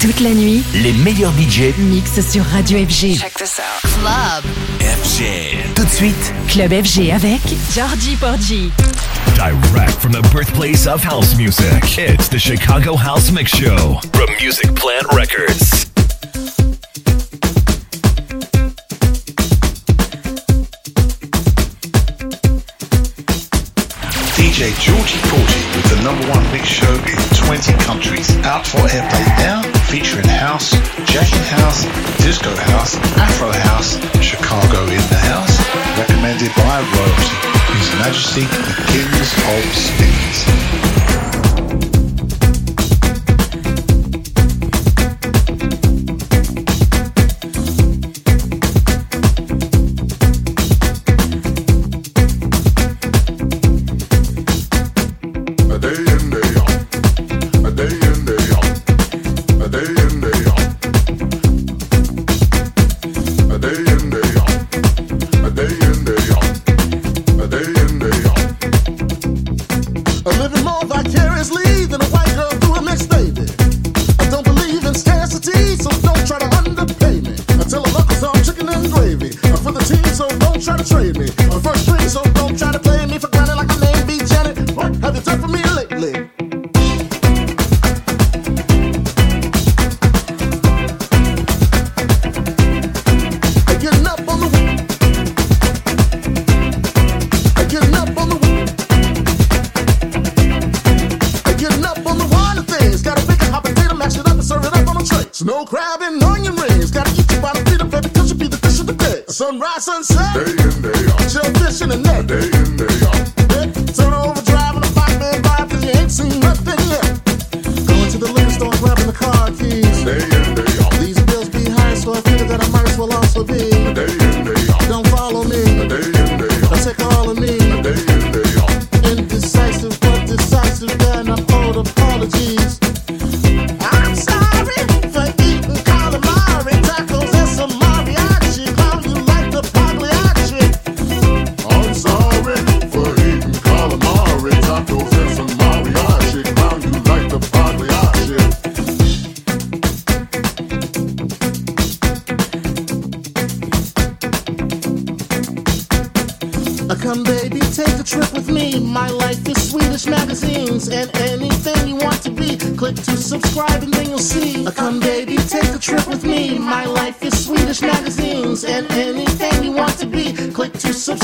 Toute la nuit, les meilleurs budgets mixent sur Radio FG. Check this out. Club FG. Tout de suite, Club FG avec Georgie Porgy. Direct from the birthplace of house music, it's the Chicago House Mix Show from Music Plant Records. DJ Georgie Porgy with the number one mix show in 20 countries. Out for airplay now. featuring house, jacket house, disco house, afro house, Chicago in the house, recommended by royalty, His Majesty the Kings of Spins.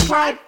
Right.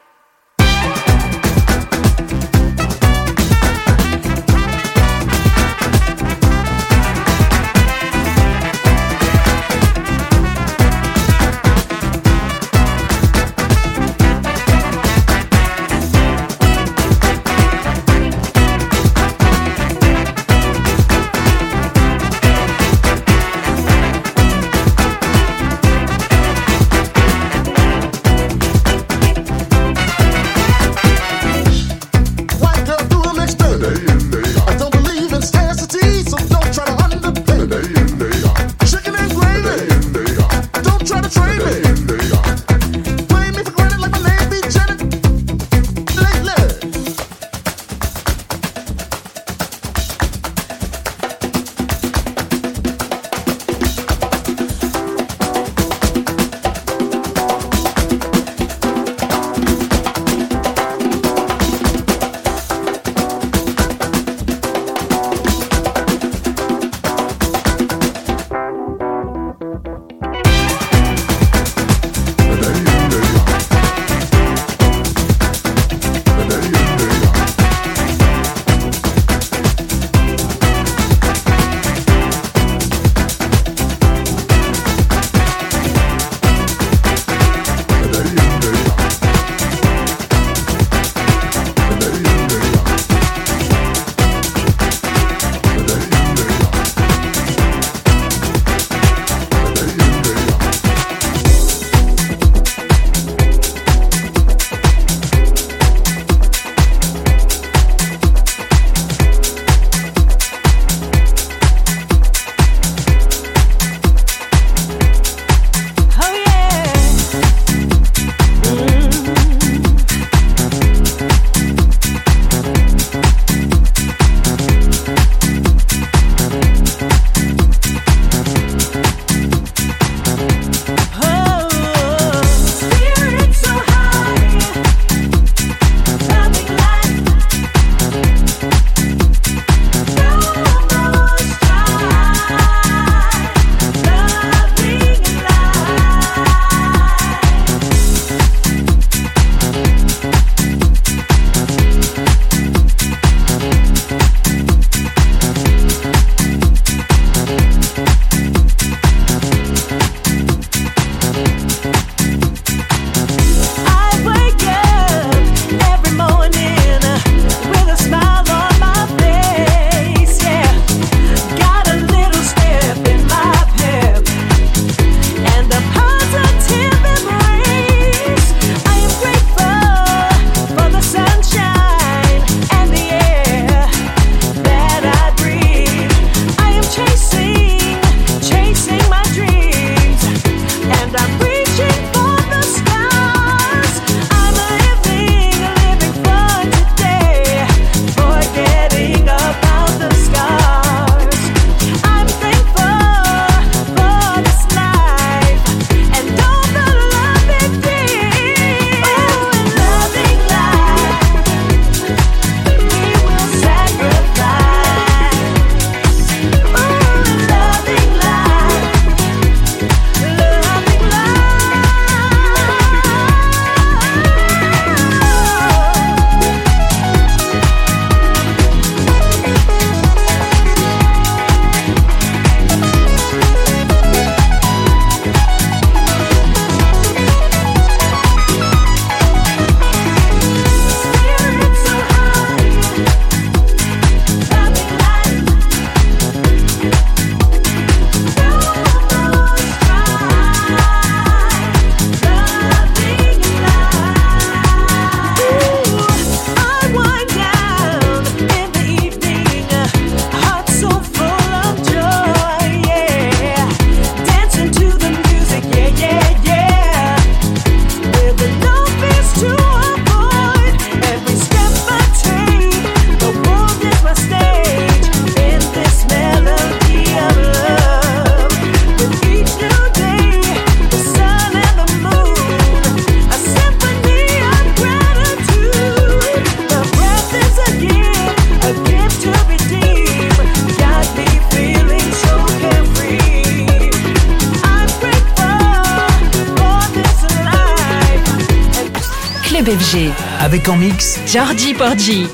FG. Avec en mix Georgie Porgy.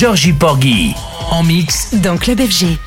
Georgie Porgy. En mix dans Club FG.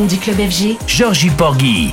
Du club FG, Georgie Porgy.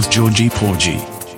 With Georgie Porgy.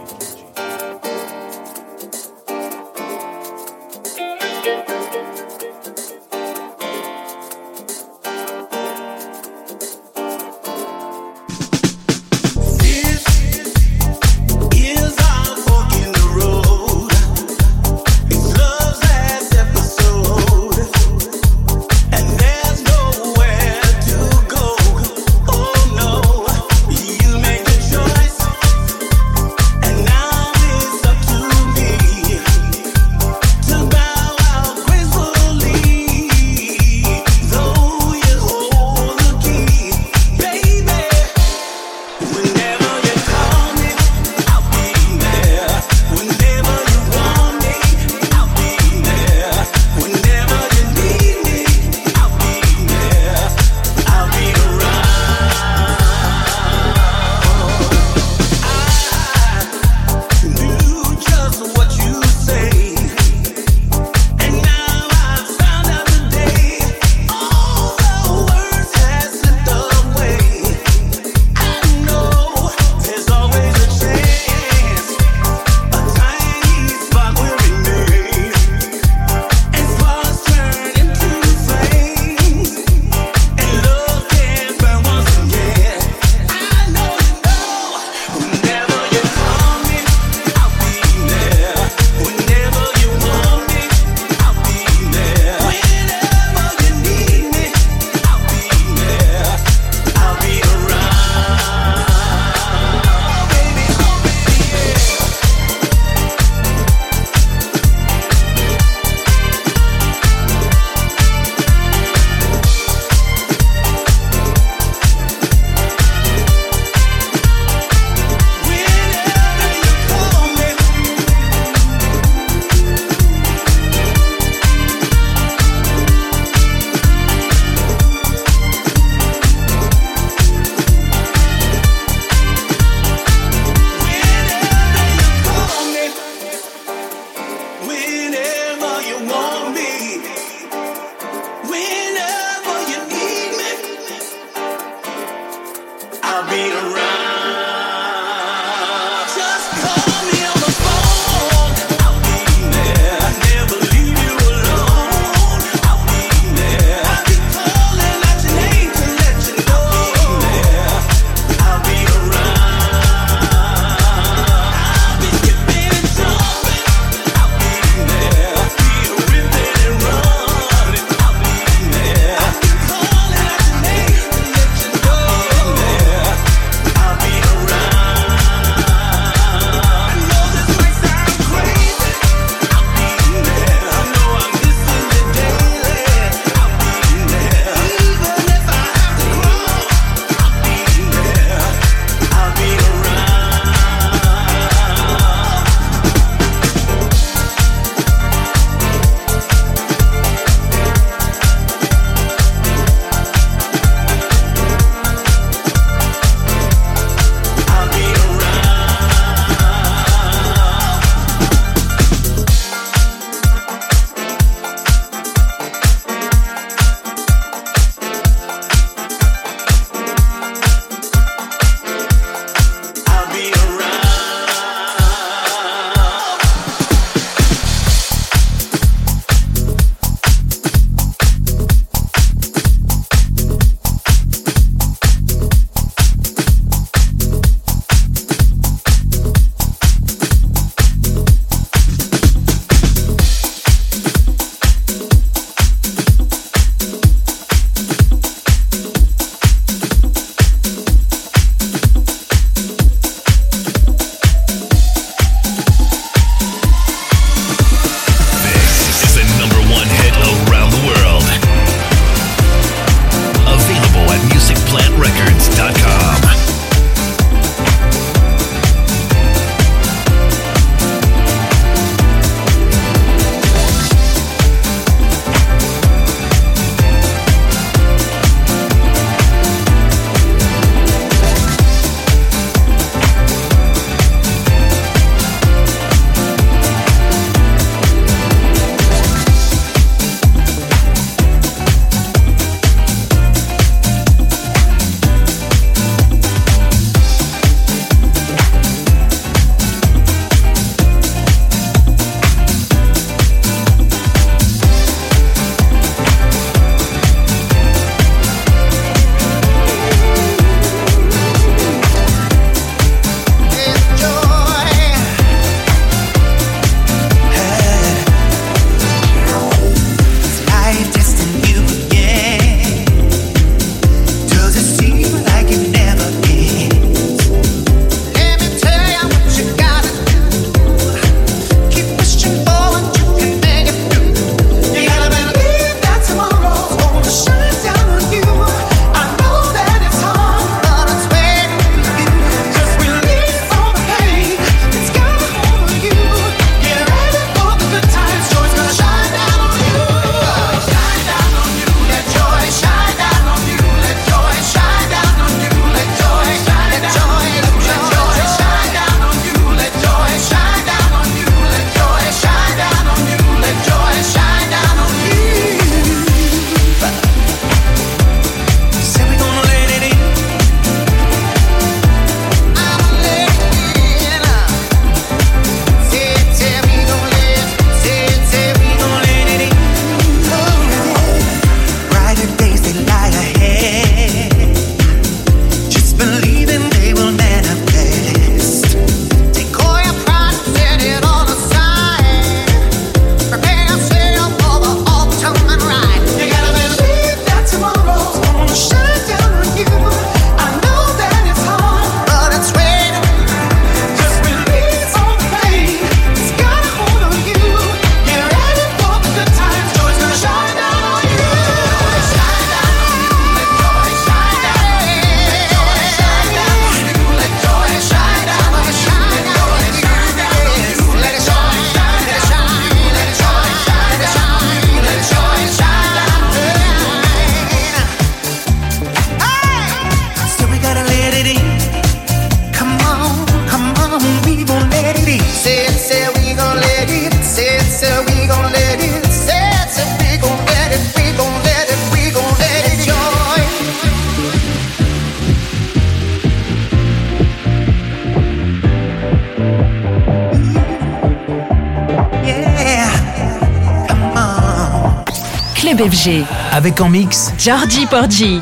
Avec en mix Georgie Porgy.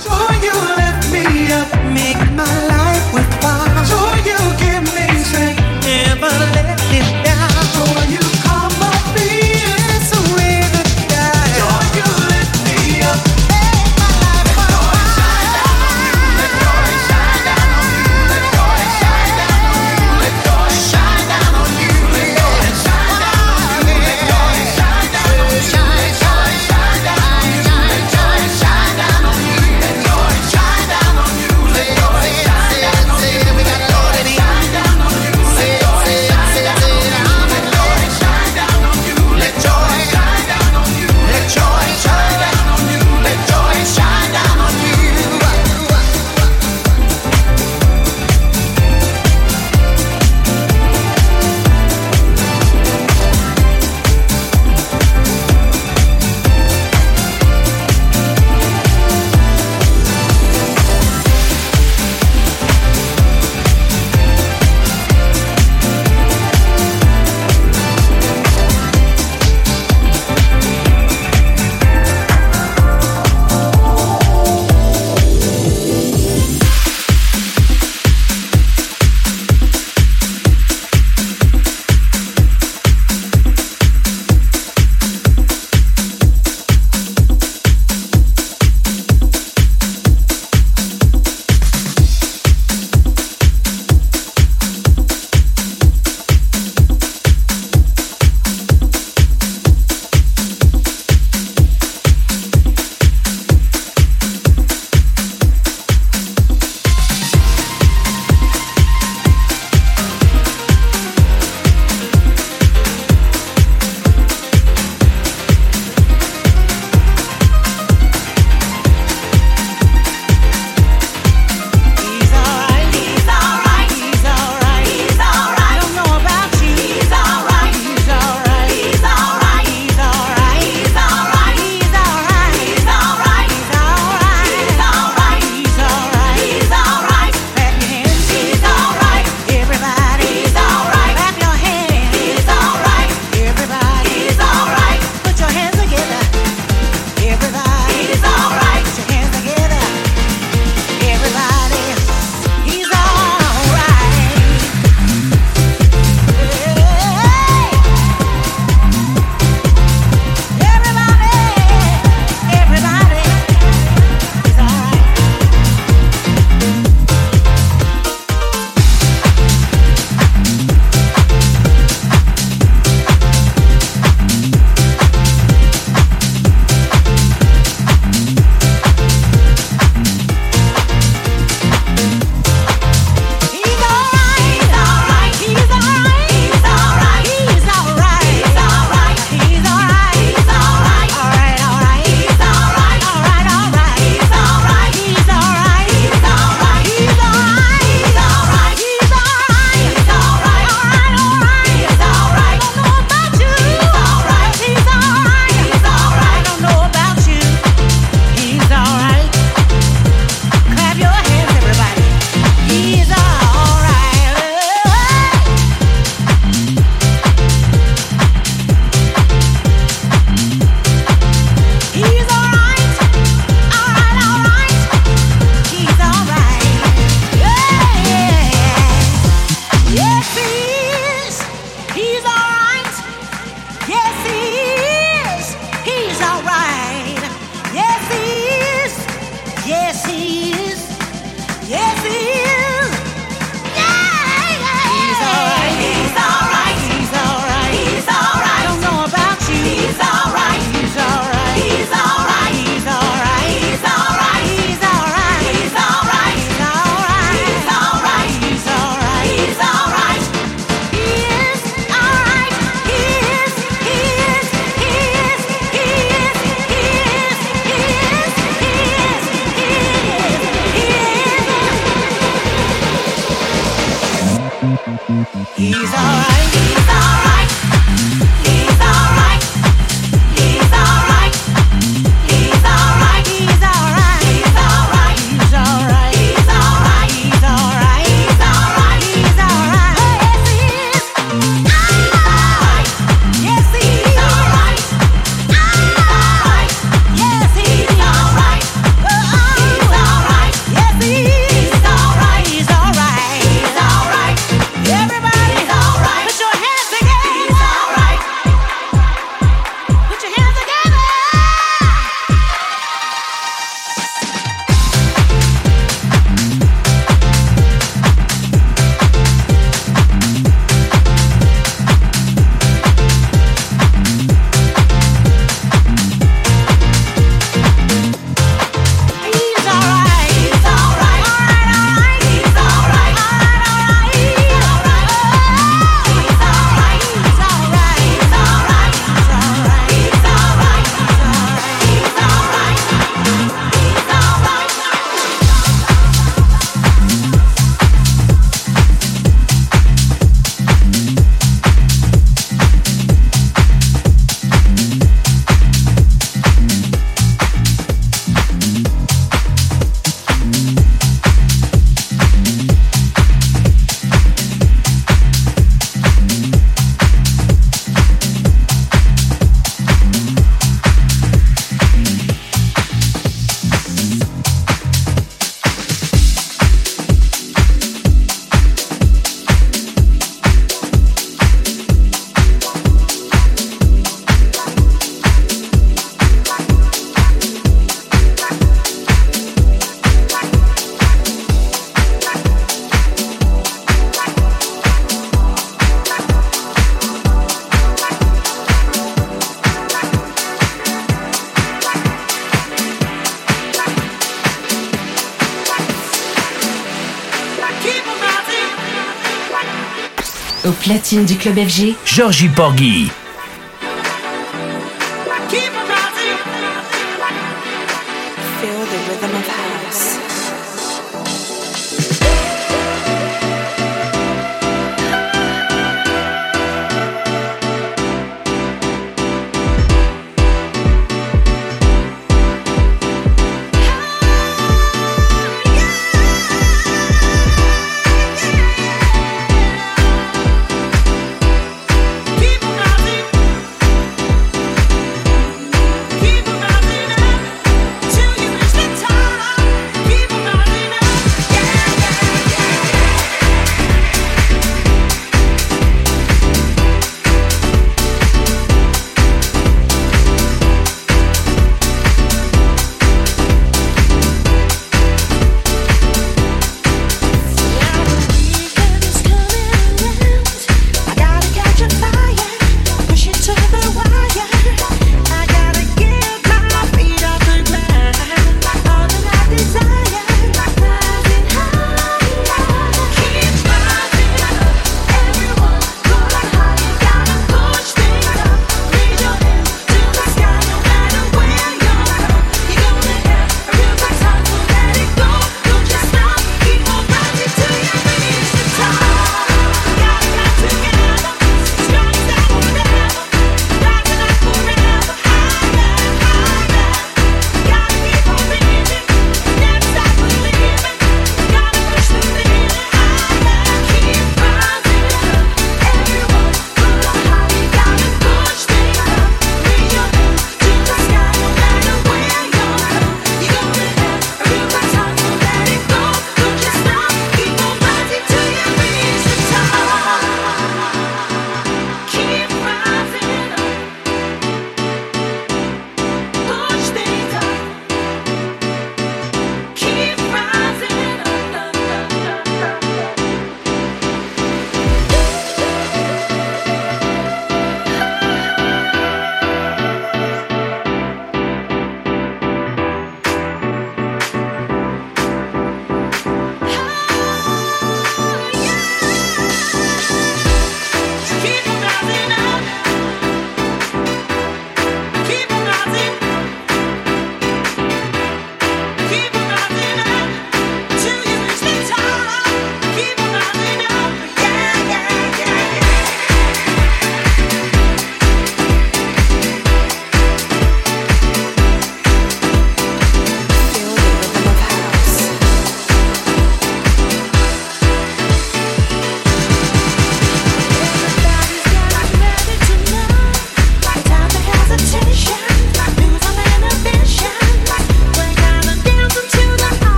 Platine du club FG, Georgie Porgy.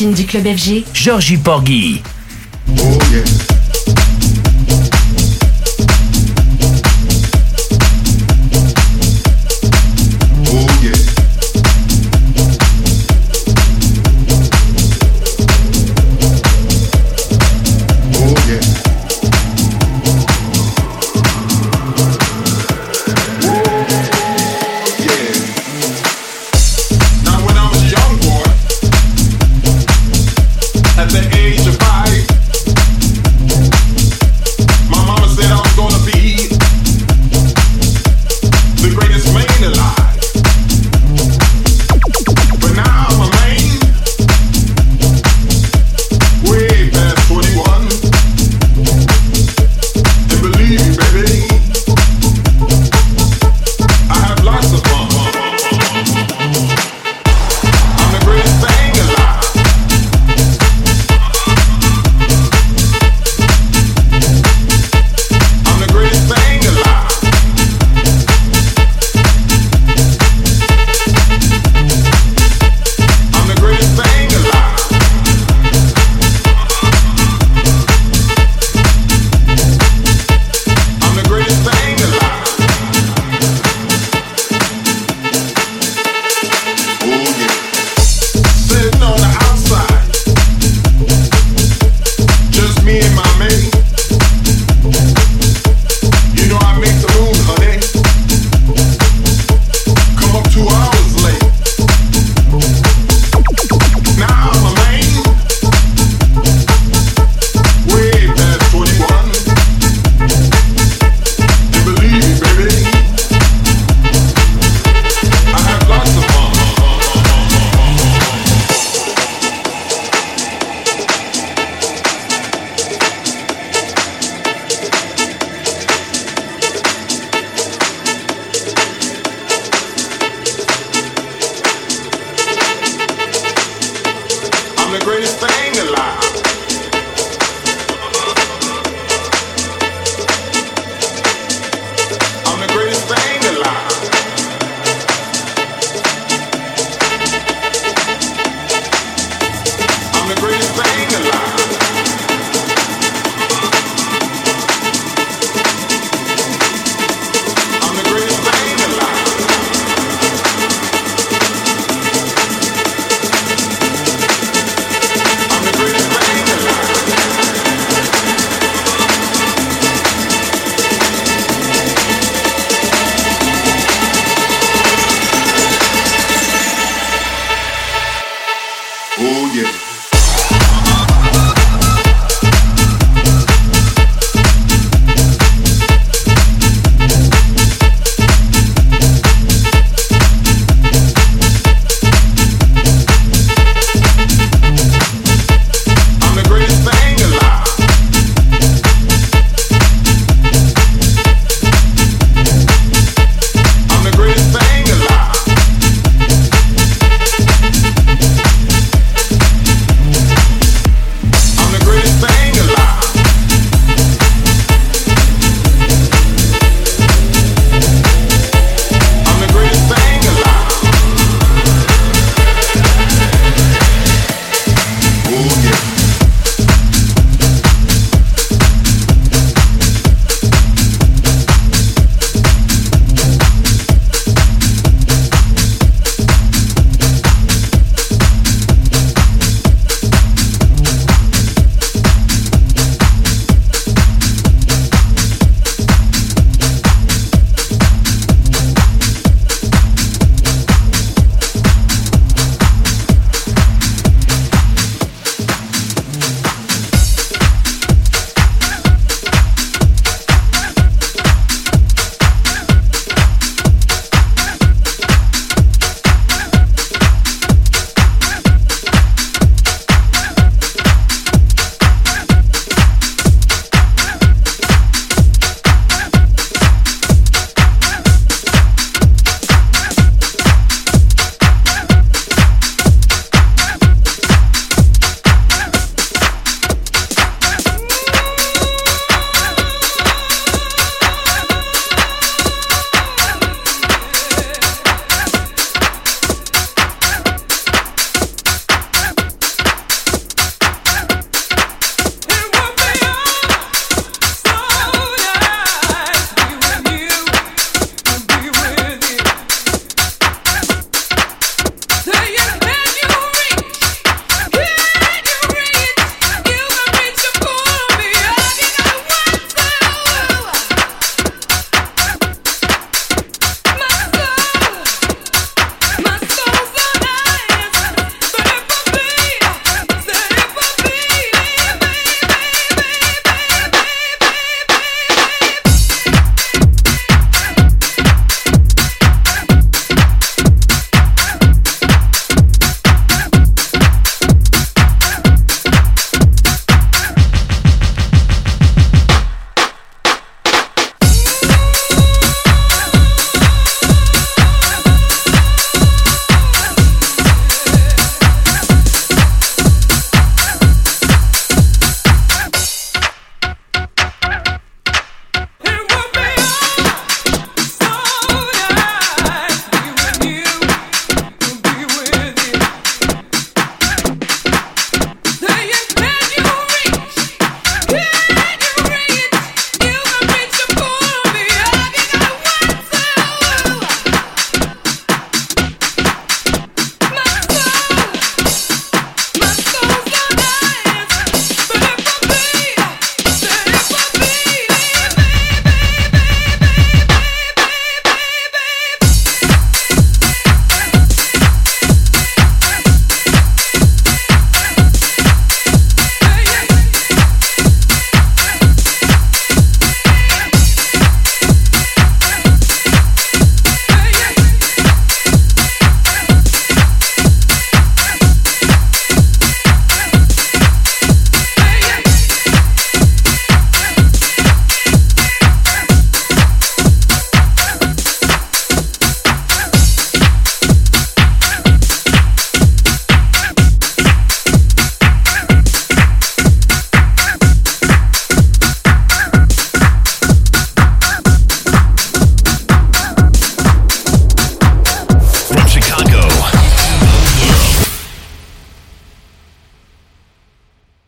Platine du club FG, Georgie Porgy. Oh yeah.